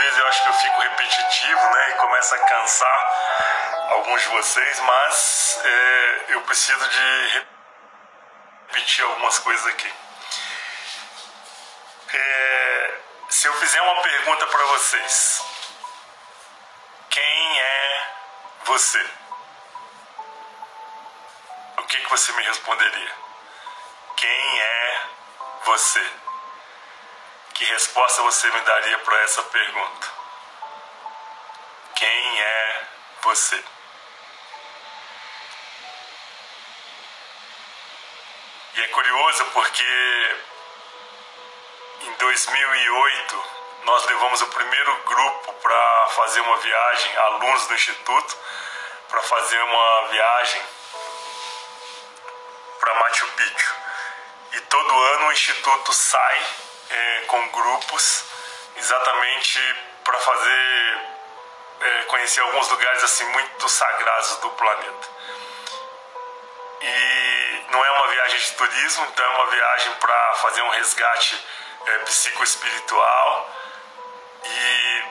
vezes eu acho que eu fico repetitivo, né? E começa a cansar alguns de vocês, mas é, eu preciso de repetir algumas coisas aqui. É, se eu fizer uma pergunta para vocês, quem é você? O que, que você me responderia? Quem é você? Que resposta você me daria para essa pergunta? Quem é você? E é curioso porque em 2008 nós levamos o primeiro grupo para fazer uma viagem, alunos do instituto, para fazer uma viagem para Machu Picchu. E todo ano o instituto sai é, com grupos exatamente para fazer é, conhecer alguns lugares assim muito sagrados do planeta. E não é uma viagem de turismo, então é uma viagem para fazer um resgate é, psicoespiritual. E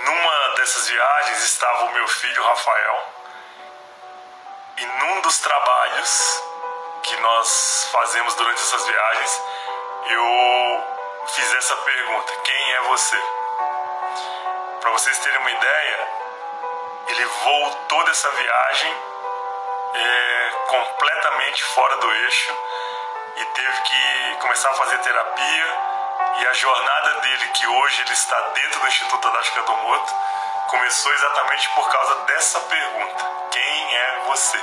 numa dessas viagens estava o meu filho Rafael. E num dos trabalhos que nós fazemos durante essas viagens, eu fiz essa pergunta: quem é você? Para vocês terem uma ideia, ele voltou dessa viagem é, completamente fora do eixo e teve que começar a fazer terapia. E a jornada dele, que hoje ele está dentro do Instituto Tadashi Kadomoto, começou exatamente por causa dessa pergunta: quem é você?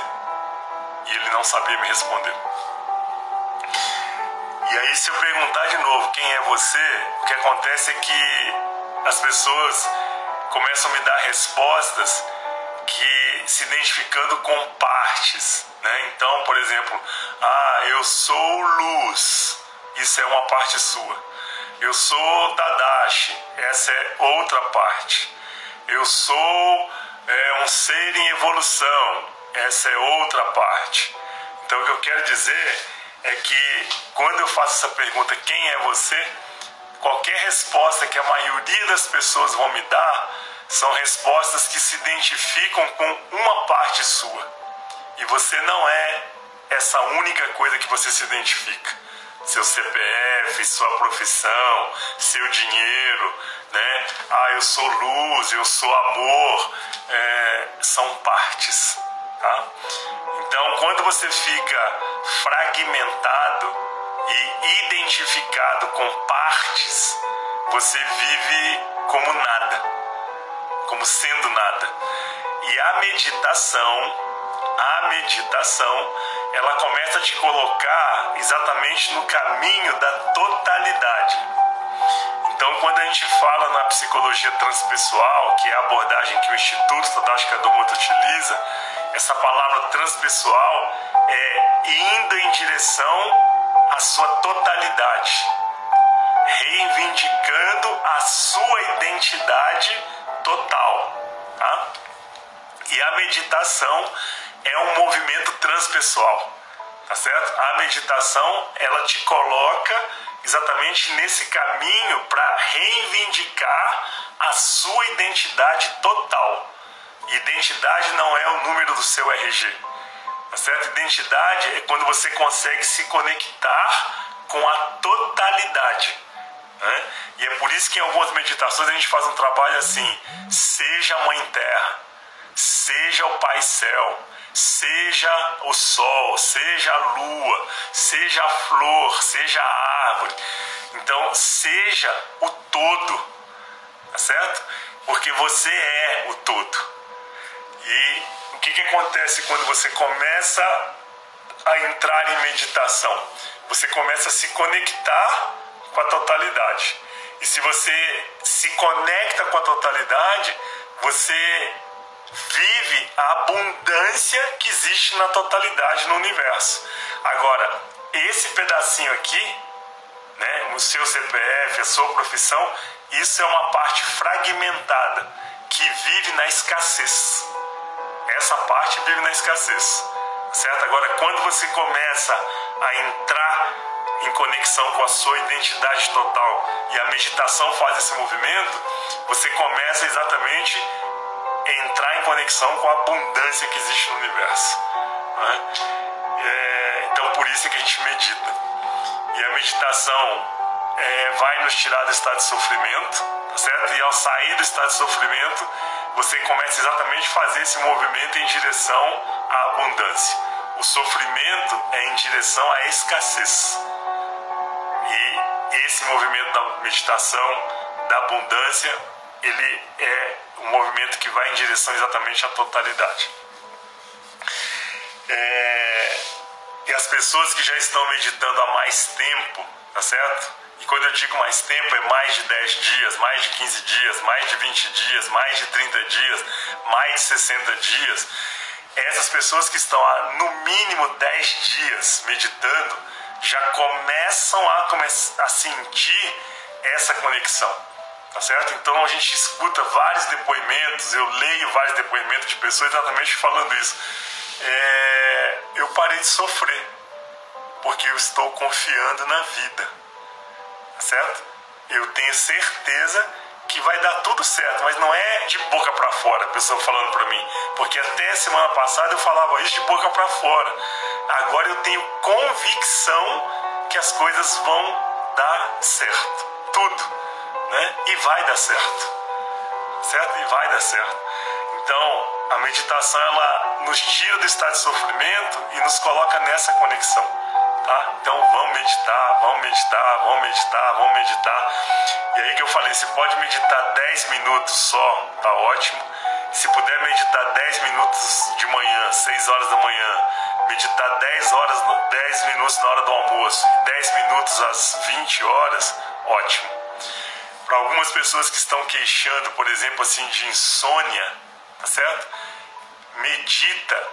E ele não sabia me responder. E aí, se eu perguntar de novo quem é você, o que acontece é que as pessoas começam a me dar respostas que se identificando com partes, né? Então, por exemplo, ah, eu sou luz, isso é uma parte sua. Eu sou Tadashi, essa é outra parte. Eu sou é, um ser em evolução, essa é outra parte. Então, o que eu quero dizer é que quando eu faço essa pergunta, quem é você? Qualquer resposta que a maioria das pessoas vão me dar são respostas que se identificam com uma parte sua. E você não é essa única coisa que você se identifica. Seu CPF, sua profissão, seu dinheiro, né? Ah, eu sou luz, eu sou amor, é, são partes, tá? Então, quando você fica fragmentado e identificado com partes, você vive como nada, como sendo nada. E a meditação a meditação, ela começa a te colocar exatamente no caminho da totalidade. Então, quando a gente fala na psicologia transpessoal, que é a abordagem que o Instituto Tadashi Kadomoto utiliza, essa palavra transpessoal é indo em direção à sua totalidade, reivindicando a sua identidade total. Tá? E a meditação é um movimento transpessoal, tá certo? A meditação ela te coloca exatamente nesse caminho para reivindicar a sua identidade total. Identidade não é o número do seu RG, tá certo? Identidade é quando você consegue se conectar com a totalidade. Né? E é por isso que em algumas meditações a gente faz um trabalho assim: seja a Mãe Terra, seja o Pai Céu, seja o sol, seja a lua, seja a flor, seja a árvore. Então, seja o todo, tá certo? Porque você é o todo. E o que, que acontece quando você começa a entrar em meditação? Você começa a se conectar com a totalidade. E se você se conecta com a totalidade, você vive a abundância que existe na totalidade no universo. Agora, esse pedacinho aqui né, o seu CPF, a sua profissão, isso é uma parte fragmentada que vive na escassez. Essa parte vive na escassez, certo? Agora, quando você começa a entrar em conexão com a sua identidade total e a meditação faz esse movimento, você começa exatamente a entrar em conexão com a abundância que existe no universo. Né? É, então, por isso é que a gente medita. E a meditação é, vai nos tirar do estado de sofrimento, tá certo? E ao sair do estado de sofrimento, você começa exatamente a fazer esse movimento em direção à abundância. O sofrimento é em direção à escassez. E esse movimento da meditação, da abundância, ele é um movimento que vai em direção exatamente à totalidade. É, e as pessoas que já estão meditando há mais tempo, tá certo? E quando eu digo mais tempo, é mais de 10 dias, mais de 15 dias, mais de 20 dias, mais de 30 dias, mais de 60 dias. Essas pessoas que estão há no mínimo 10 dias meditando já começam a, a sentir essa conexão. Tá certo? Então a gente escuta vários depoimentos, eu leio vários depoimentos de pessoas exatamente falando isso. É, eu parei de sofrer porque eu estou confiando na vida certo? Eu tenho certeza que vai dar tudo certo, mas não é de boca para fora, a pessoa falando para mim, porque até semana passada eu falava isso de boca para fora. Agora eu tenho convicção que as coisas vão dar certo, tudo, né? E vai dar certo, certo? E vai dar certo. Então, a meditação ela nos tira do estado de sofrimento e nos coloca nessa conexão. Tá? Então vamos meditar, vamos meditar, vamos meditar, vamos meditar. E aí que eu falei, se pode meditar 10 minutos só, tá ótimo. Se puder meditar 10 minutos de manhã, 6 horas da manhã, meditar 10 horas, 10 minutos na hora do almoço e 10 minutos às 20 horas, ótimo. Para algumas pessoas que estão queixando, por exemplo, assim, de insônia, tá certo? Medita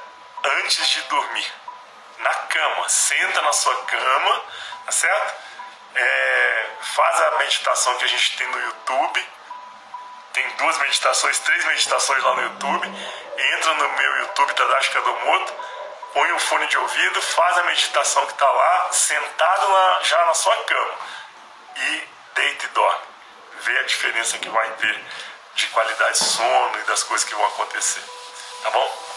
antes de dormir na cama. Senta na sua cama, tá certo? É, faz a meditação que a gente tem no YouTube. Tem duas meditações, três meditações lá no YouTube. Entra no meu YouTube, Tadashi Kadomoto, põe o fone de ouvido, faz a meditação que está lá, sentado na, já na sua cama. E deita e dorme. Vê a diferença que vai ter de qualidade de sono e das coisas que vão acontecer. Tá bom?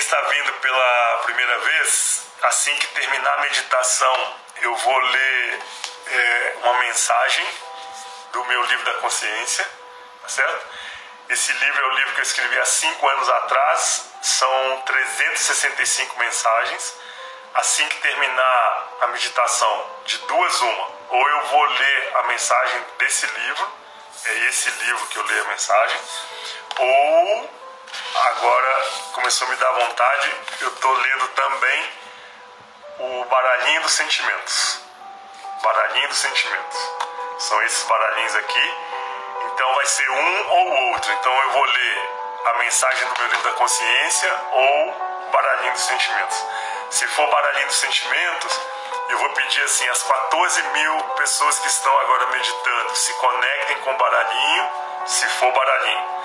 Está vindo pela primeira vez, assim que terminar a meditação, eu vou ler é, uma mensagem do meu livro da consciência, tá certo? Esse livro é o livro que eu escrevi há cinco anos atrás, são 365 mensagens. Assim que terminar a meditação, de duas uma, ou eu vou ler a mensagem desse livro, é esse livro que eu leio a mensagem, ou Agora começou a me dar vontade, eu estou lendo também o Baralhinho dos Sentimentos. Baralhinho dos Sentimentos. São esses baralhinhos aqui. Então vai ser um ou outro. Então eu vou ler a mensagem do meu livro da consciência ou Baralhinho dos Sentimentos. Se for Baralhinho dos Sentimentos, eu vou pedir assim: as 14 mil pessoas que estão agora meditando se conectem com o baralhinho, se for baralhinho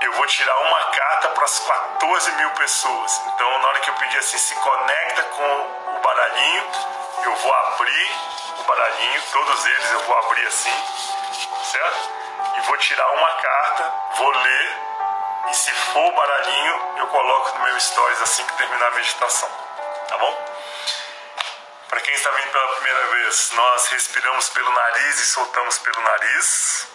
eu vou tirar uma carta para as 14 mil pessoas. Então, na hora que eu pedir assim, se conecta com o baralhinho, eu vou abrir o baralhinho, todos eles eu vou abrir assim, certo? E vou tirar uma carta, vou ler, e se for o baralhinho, eu coloco no meu stories assim que terminar a meditação, tá bom? Para quem está vindo pela primeira vez, nós respiramos pelo nariz e soltamos pelo nariz.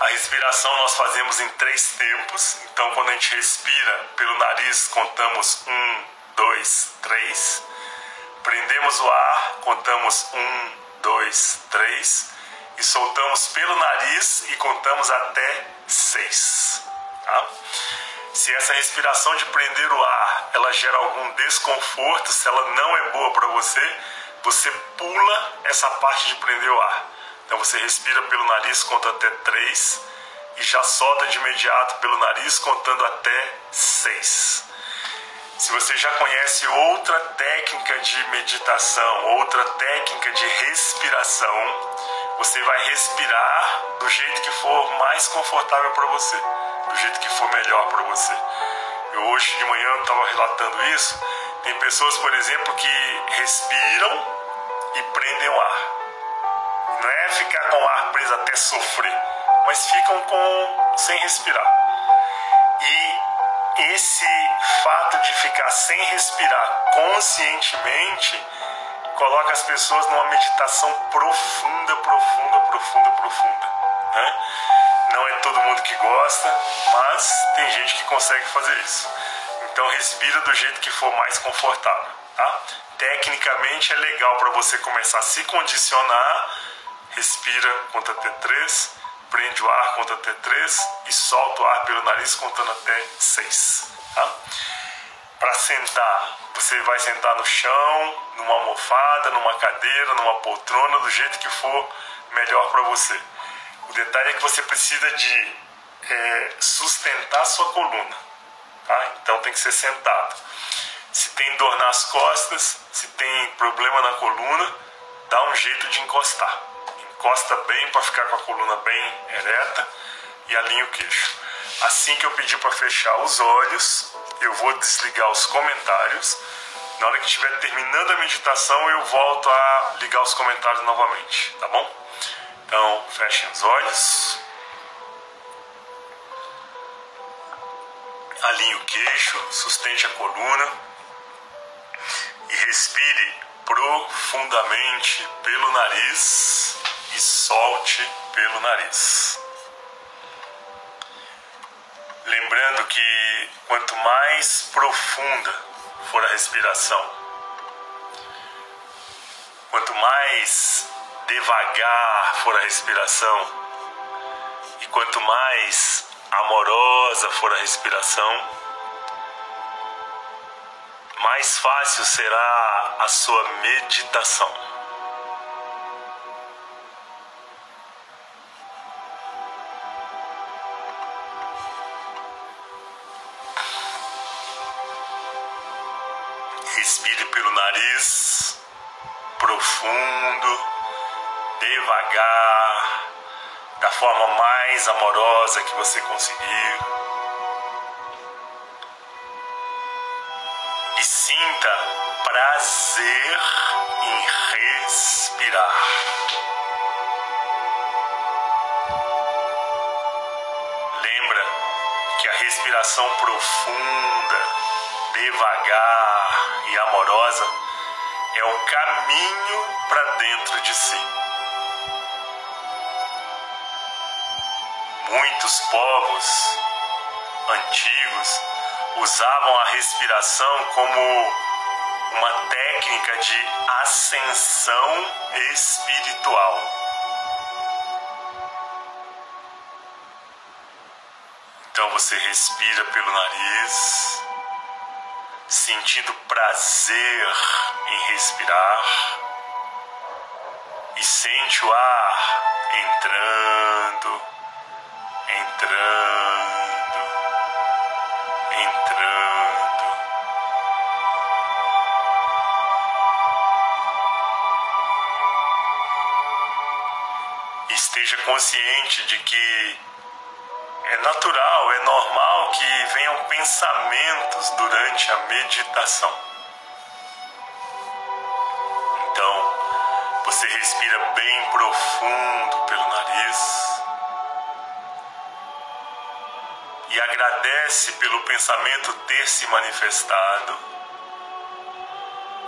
A respiração nós fazemos em três tempos. Então, quando a gente respira pelo nariz, contamos um, dois, três. Prendemos o ar, contamos um, dois, três. E soltamos pelo nariz e contamos até seis. Tá? Se essa respiração de prender o ar ela gera algum desconforto, se ela não é boa para você, você pula essa parte de prender o ar. Então você respira pelo nariz, conta até 3 e já solta de imediato pelo nariz, contando até 6. Se você já conhece outra técnica de meditação, outra técnica de respiração, você vai respirar do jeito que for mais confortável para você, do jeito que for melhor para você. Eu hoje de manhã estava relatando isso. Tem pessoas, por exemplo, que respiram e prendem o ar. Não é ficar com o ar preso até sofrer, mas ficam com sem respirar. E esse fato de ficar sem respirar conscientemente coloca as pessoas numa meditação profunda, profunda, profunda, profunda. Né? Não é todo mundo que gosta, mas tem gente que consegue fazer isso. Então respira do jeito que for mais confortável. Tá? Tecnicamente é legal para você começar a se condicionar. Respira, conta até 3, prende o ar, conta até 3 e solta o ar pelo nariz contando até 6. Tá? Para sentar, você vai sentar no chão, numa almofada, numa cadeira, numa poltrona, do jeito que for melhor para você. O detalhe é que você precisa de é, sustentar sua coluna, tá? então tem que ser sentado. Se tem dor nas costas, se tem problema na coluna, dá um jeito de encostar. Encosta bem para ficar com a coluna bem ereta e alinha o queixo. Assim que eu pedir para fechar os olhos, eu vou desligar os comentários. Na hora que estiver terminando a meditação, eu volto a ligar os comentários novamente, tá bom? Então, fechem os olhos. Alinhe o queixo, sustente a coluna e respire profundamente pelo nariz e solte pelo nariz. Lembrando que quanto mais profunda for a respiração, quanto mais devagar for a respiração e quanto mais amorosa for a respiração, mais fácil será a sua meditação. Forma mais amorosa que você conseguir. E sinta prazer em respirar. Lembra que a respiração profunda, devagar, e amorosa é o caminho para dentro de si. Muitos povos antigos usavam a respiração como uma técnica de ascensão espiritual. Então você respira pelo nariz sentindo prazer em respirar e sente o ar entrando, entrando, entrando. Esteja consciente de que é natural, é normal que venham pensamentos durante a meditação. Então, você respira bem profundo pelo nariz agradece pelo pensamento ter se manifestado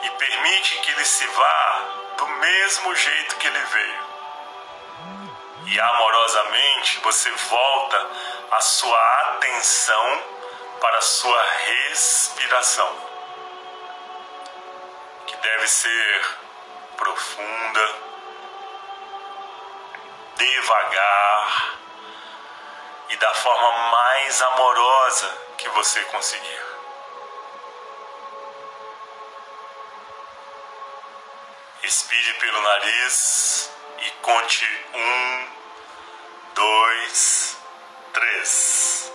e permite que ele se vá do mesmo jeito que ele veio. E amorosamente você volta a sua atenção para a sua respiração, que deve ser profunda, devagar e da forma mais amorosa que você conseguir. Expire pelo nariz e conte um, dois, três.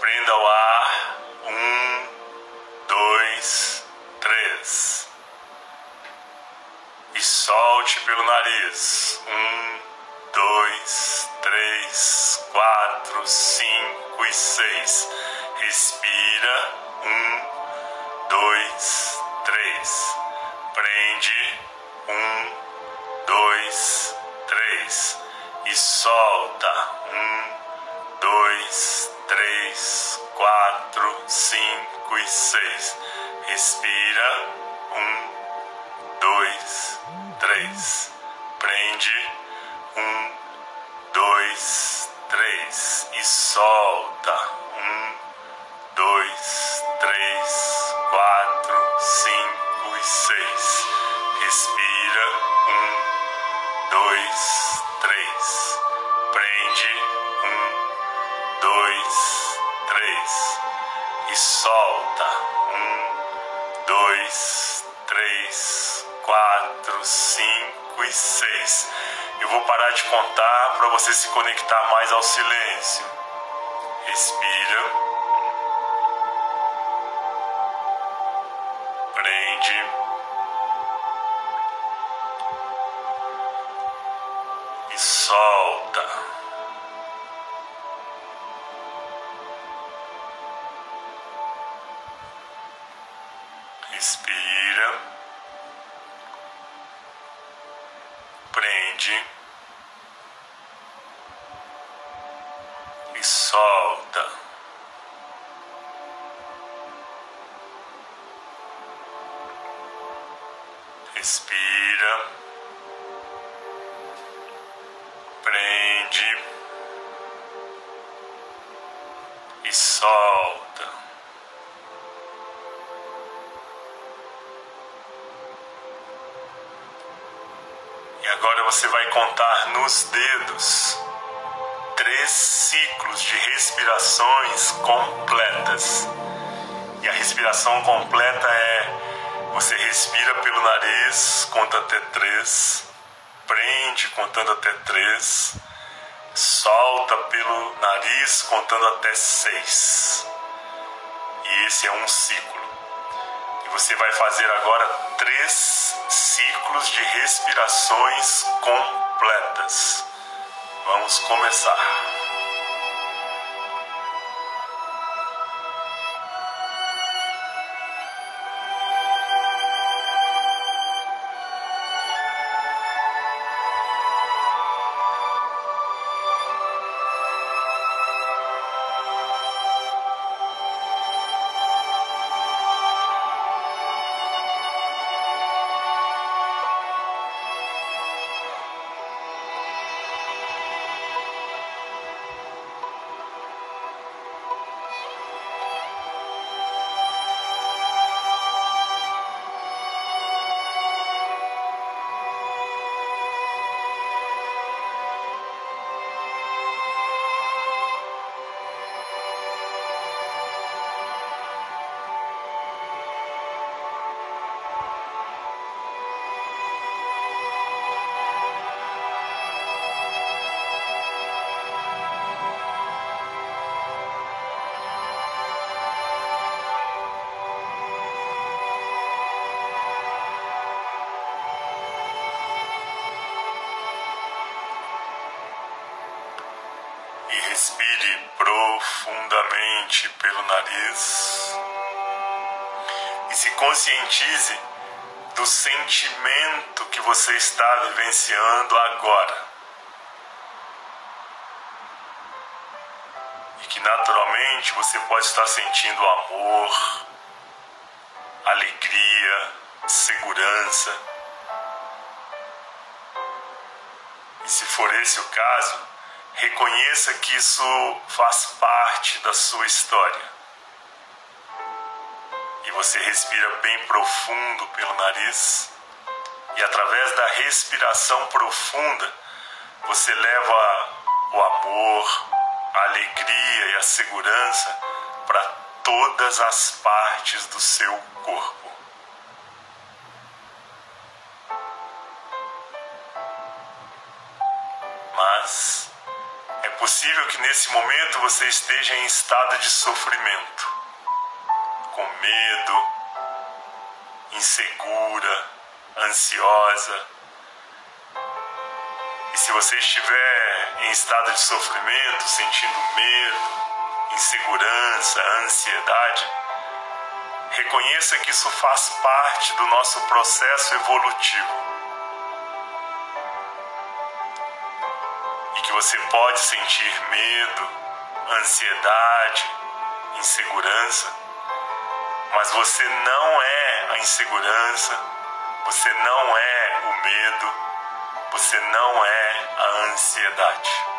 Prenda o ar. Um, dois, três. E solte pelo nariz. Um, dois, três, quatro, cinco e seis. Respira. Um, dois, três. Prende. Um, dois, três. E solta. Um, dois, três, quatro, cinco e seis. Respira. Um, dois, três. Prende. Um, dois, três. E solta. Um, dois, três, quatro, cinco e seis. Respira. Um, dois, três. Prende. Um, dois, três. E solta. Um, dois, três, quatro, cinco e seis. Eu vou parar de contar para você se conectar mais ao silêncio. Respira. Prende. E solta. Respira. Prende. Nos dedos três ciclos de respirações completas. E a respiração completa é você respira pelo nariz, conta até três, prende contando até três, solta pelo nariz contando até seis. E esse é um ciclo. E você vai fazer agora três ciclos de respirações completas. Vamos começar. Conscientize do sentimento que você está vivenciando agora. E que naturalmente você pode estar sentindo amor, alegria, segurança. E se for esse o caso, reconheça que isso faz parte da sua história. Você respira bem profundo pelo nariz, e através da respiração profunda, você leva o amor, a alegria e a segurança para todas as partes do seu corpo. Mas é possível que nesse momento você esteja em estado de sofrimento, medo, insegura, ansiosa. E se você estiver em estado de sofrimento, sentindo medo, insegurança, ansiedade, reconheça que isso faz parte do nosso processo evolutivo. E que você pode sentir medo, ansiedade, insegurança, mas você não é a insegurança, você não é o medo, você não é a ansiedade.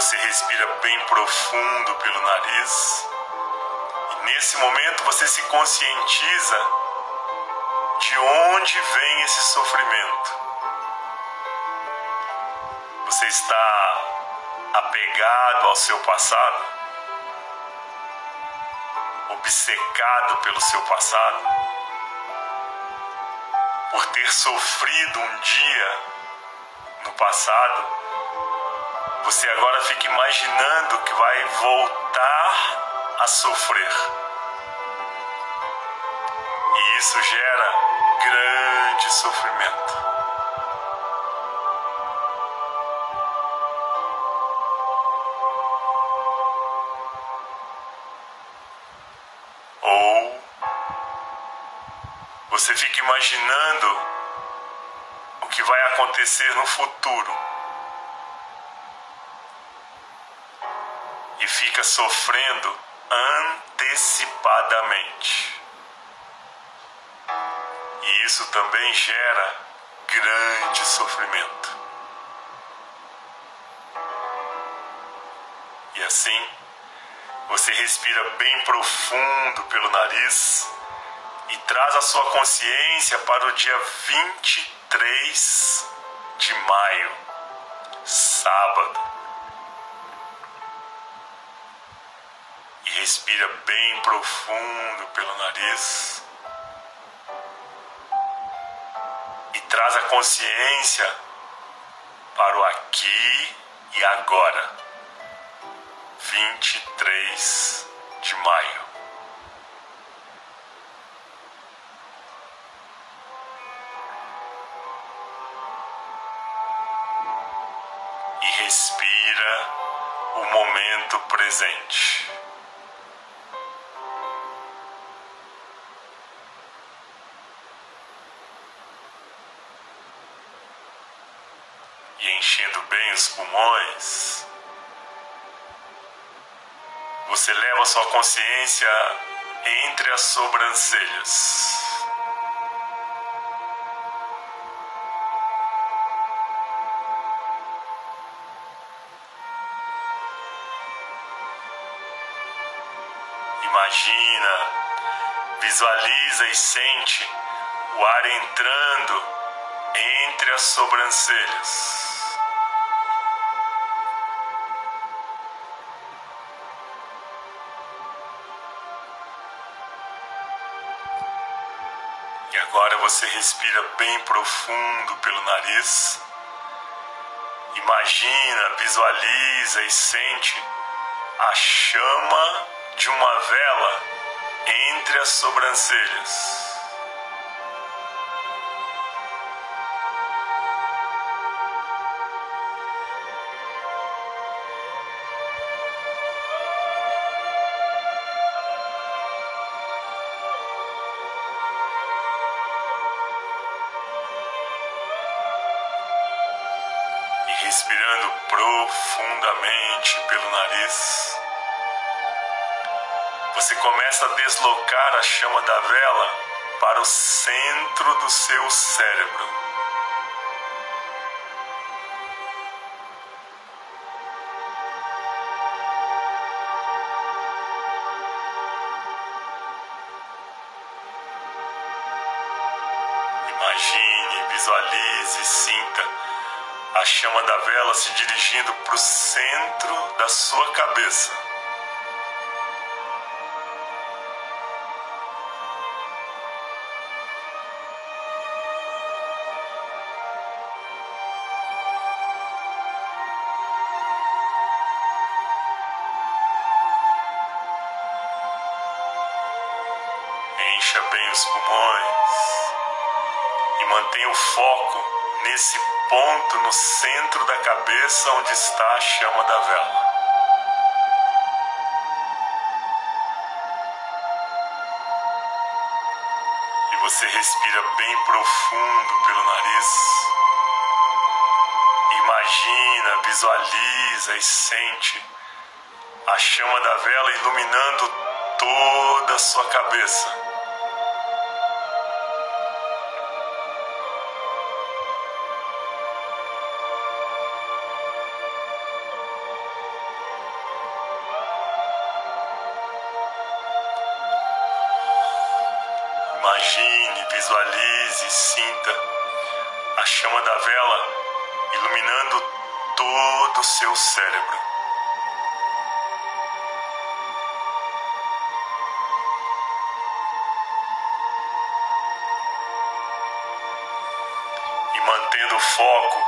Você respira bem profundo pelo nariz. E nesse momento você se conscientiza de onde vem esse sofrimento. Você está apegado ao seu passado, obcecado pelo seu passado, por ter sofrido um dia no passado você agora fica imaginando que vai voltar a sofrer. E isso gera grande sofrimento. Imaginando o que vai acontecer no futuro. fica sofrendo antecipadamente. E isso também gera grande sofrimento. E assim, você respira bem profundo pelo nariz e traz a sua consciência para o dia 23 de maio, sábado. Respira bem profundo pelo nariz. E traz a consciência para o aqui e agora. 23 de maio. Momento presente. enchendo bem os pulmões, você leva sua consciência entre as sobrancelhas. Visualiza e sente o ar entrando entre as sobrancelhas. Agora você respira bem profundo pelo nariz. Imagina, visualiza e sente a chama de uma vela entre as sobrancelhas. respirando profundamente pelo nariz. Você começa a deslocar a chama da vela para o centro do seu cérebro. Imagine, visualize, sinta a chama da vela se dirigindo para o centro da sua cabeça. No centro da cabeça onde está a chama da vela. E você respira bem profundo pelo nariz. Imagina, visualiza e sente a chama da vela iluminando toda a sua cabeça. Todo o seu cérebro. E mantendo o foco,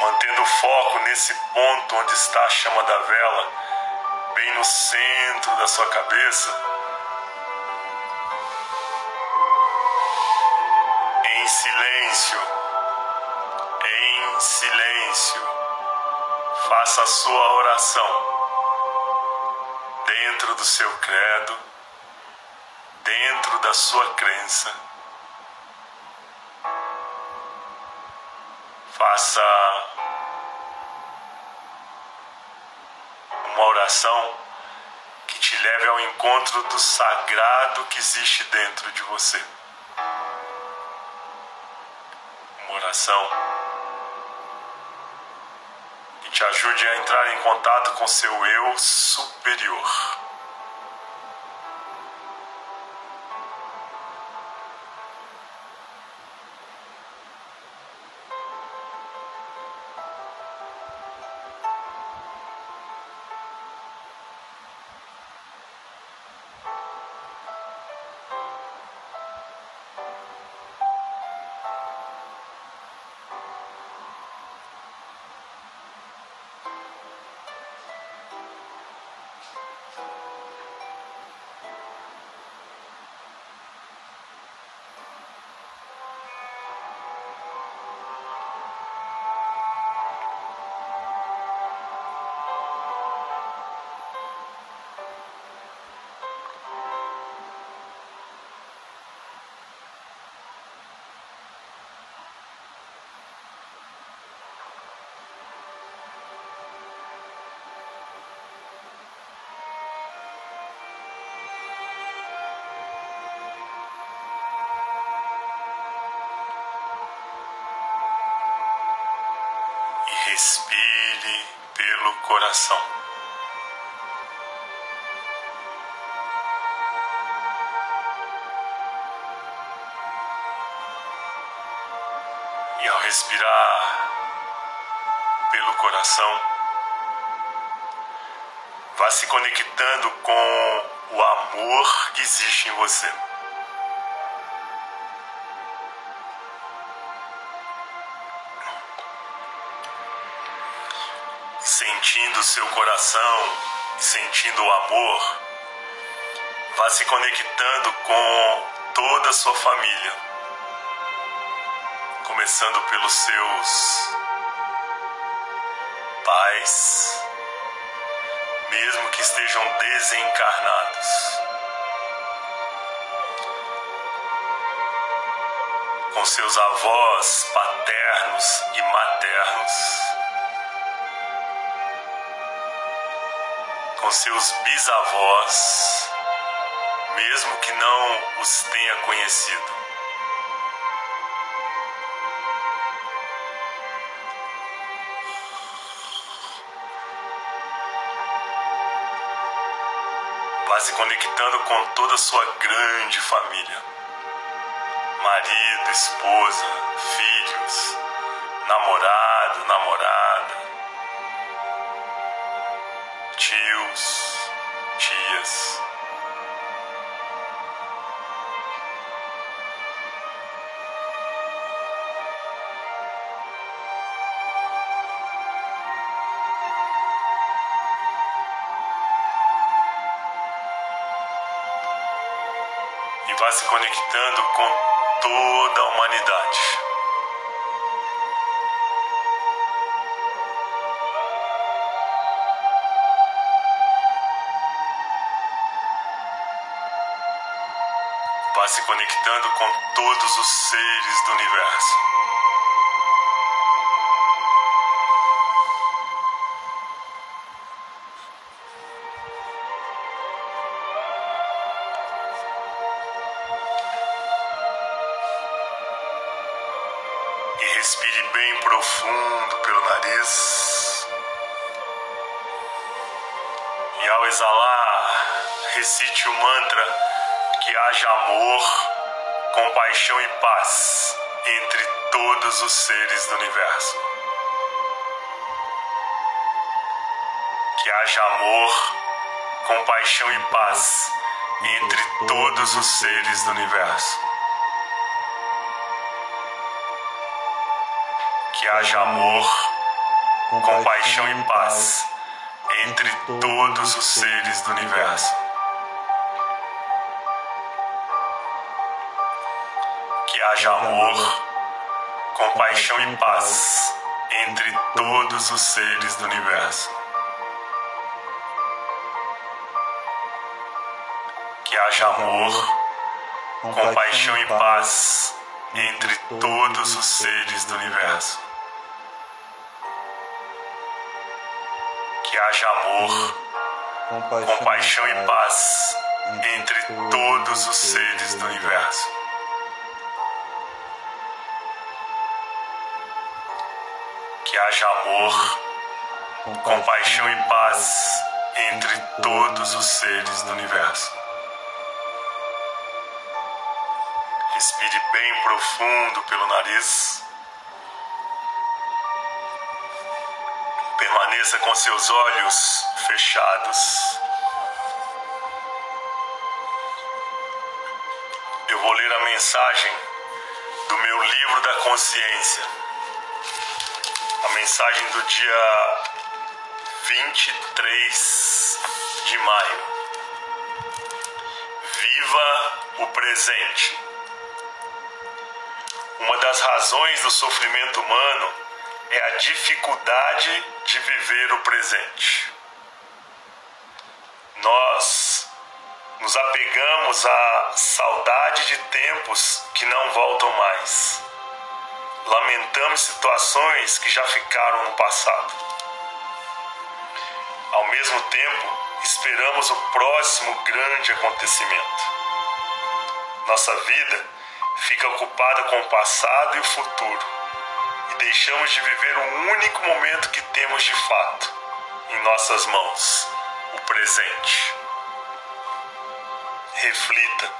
mantendo o foco nesse ponto onde está a chama da vela, bem no centro da sua cabeça. em silêncio, em silêncio, faça a sua oração dentro do seu credo, dentro da sua crença. Faça uma oração que te leve ao encontro do sagrado que existe dentro de você. oração que te ajude a entrar em contato com seu eu superior. Respire pelo coração. E ao respirar pelo coração, vá se conectando com o amor que existe em você. Sentindo seu coração, sentindo o amor, vá se conectando com toda a sua família, começando pelos seus pais, mesmo que estejam desencarnados. Com seus avós paternos e maternos. Com seus bisavós, mesmo que não os tenha conhecido. Vá se conectando com toda a sua grande família: marido, esposa, filhos, namorado, se conectando com todos os seres do universo. Compaixão e paz entre todos os seres do universo. Que haja amor, compaixão e paz entre todos os seres do universo. que haja amor, compaixão e paz entre todos os seres do universo. Haja amor, compaixão e paz entre todos os seres do universo. Que haja amor, compaixão e paz entre todos os seres do universo. que haja amor, compaixão e paz entre todos os seres do universo. Que haja amor, compaixão e paz entre todos os seres do universo. Respire bem profundo pelo nariz. Permaneça com seus olhos fechados. Eu vou ler a mensagem do meu livro da consciência. Mensagem do dia 23 de maio. Viva o presente. Uma das razões do sofrimento humano é a dificuldade de viver o presente. Nós nos apegamos à saudade de tempos que não voltam mais. Lamentamos situações que já ficaram no passado. Ao mesmo tempo, esperamos o próximo grande acontecimento. Nossa vida fica ocupada com o passado e o futuro deixamos de viver o único momento que temos de fato em nossas mãos, o presente. Reflita: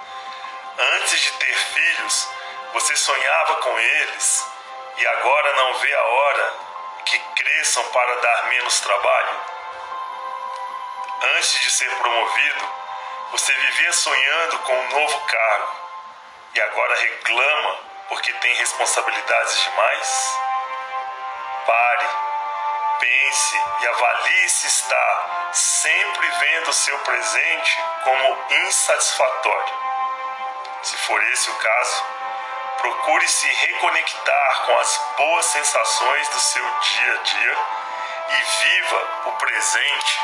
antes de ter filhos, você sonhava com eles e agora não vê a hora que cresçam para dar menos trabalho? Antes de ser promovido, você vivia sonhando com um novo cargo e agora reclama porque tem responsabilidades demais? Pare, pense e avalie se está sempre vendo o seu presente como insatisfatório. Se for esse o caso, procure se reconectar com as boas sensações do seu dia a dia e viva o presente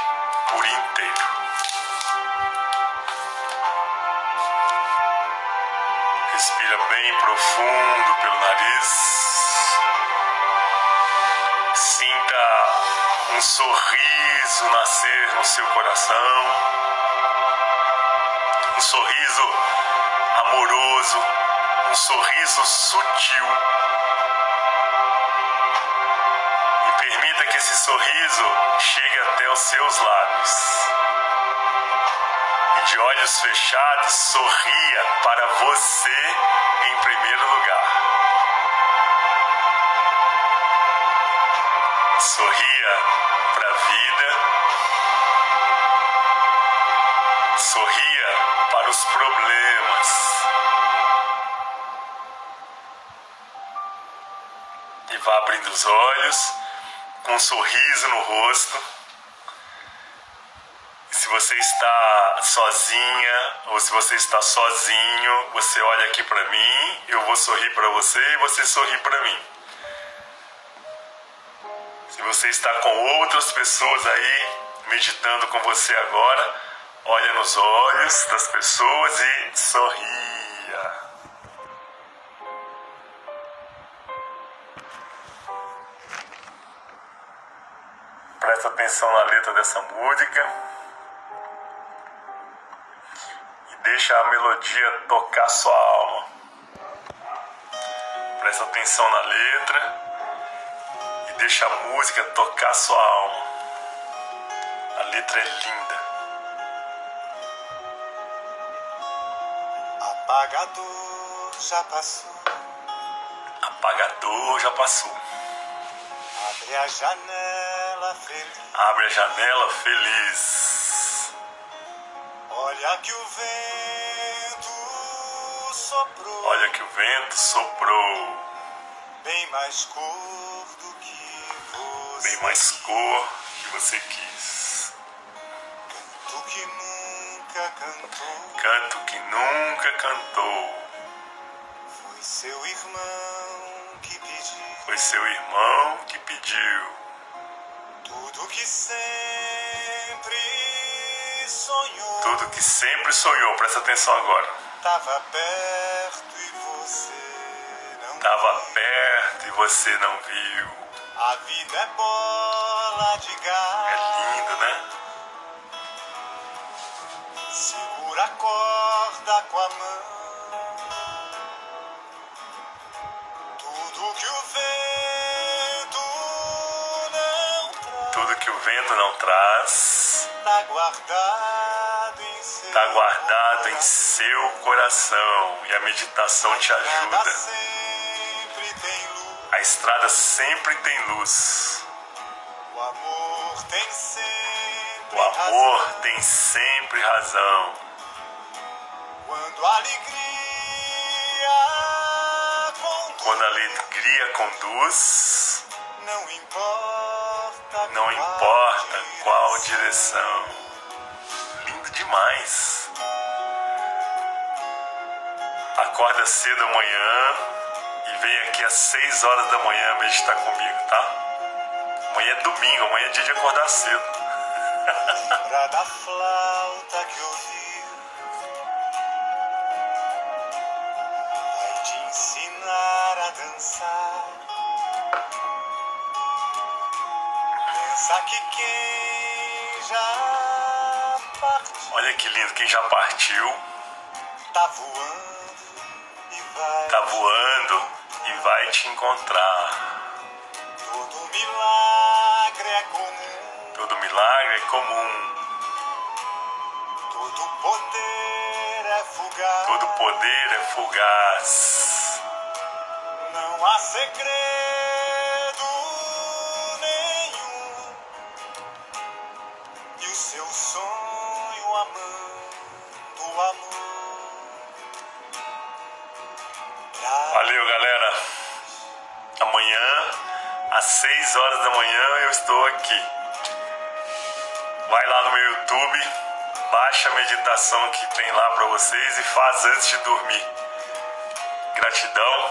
por inteiro. Respira bem profundo pelo nariz. um sorriso nascer no seu coração, um sorriso amoroso, um sorriso sutil. E permita que esse sorriso chegue até os seus lábios. E de olhos fechados, sorria para você em primeiro lugar. Sorria para a vida, sorria para os problemas vá abrindo os olhos com um sorriso no rosto. se você está sozinha ou se você está sozinho, você olha aqui para mim, eu vou sorrir para você e você sorri para mim. Se você está com outras pessoas aí meditando com você agora, olha nos olhos das pessoas e sorria. Presta atenção na letra dessa música. Deixa a melodia tocar sua alma. Presta atenção na letra e deixa a música tocar sua alma. A letra é linda. Apagador já passou. Apagador já passou. Abre a janela. Abre a janela feliz. Olha que o vento soprou. Olha que o vento soprou. Bem mais cor do que você. Bem mais cor que você quis. Canto que nunca cantou. Canto que nunca cantou. Foi seu irmão que pediu. Foi seu irmão que pediu. Tudo que sempre sonhou. Tudo que sempre sonhou, presta atenção agora. Tava perto e você não Tava viu. perto e você não viu. A vida é bola de É gás. lindo, né? Segura a corda com a mão. Tudo que o vento vento não traz tá guardado está guardado em seu coração e a meditação te ajuda. A estrada sempre tem luz. O amor tem sempre O amor razão. tem sempre razão. Quando a alegria conduz, Quando a alegria conduz, qual direção. Lindo demais. Acorda cedo amanhã e vem aqui às 6 horas da manhã meditar comigo, tá? Amanhã é domingo, amanhã é dia de acordar cedo. Lembra da flauta que ouviu Vai te ensinar a dançar Pensa que quem já partiu. Olha que lindo, quem já partiu. Tá voando e vai tá voando e vai te encontrar. Todo milagre é comum. Todo milagre é comum, Todo poder é fugaz. Todo poder é fugaz. Não há segredo da manhã, eu estou aqui. Vai lá no meu YouTube, baixa a meditação que tem lá para vocês e faz antes de dormir. Gratidão.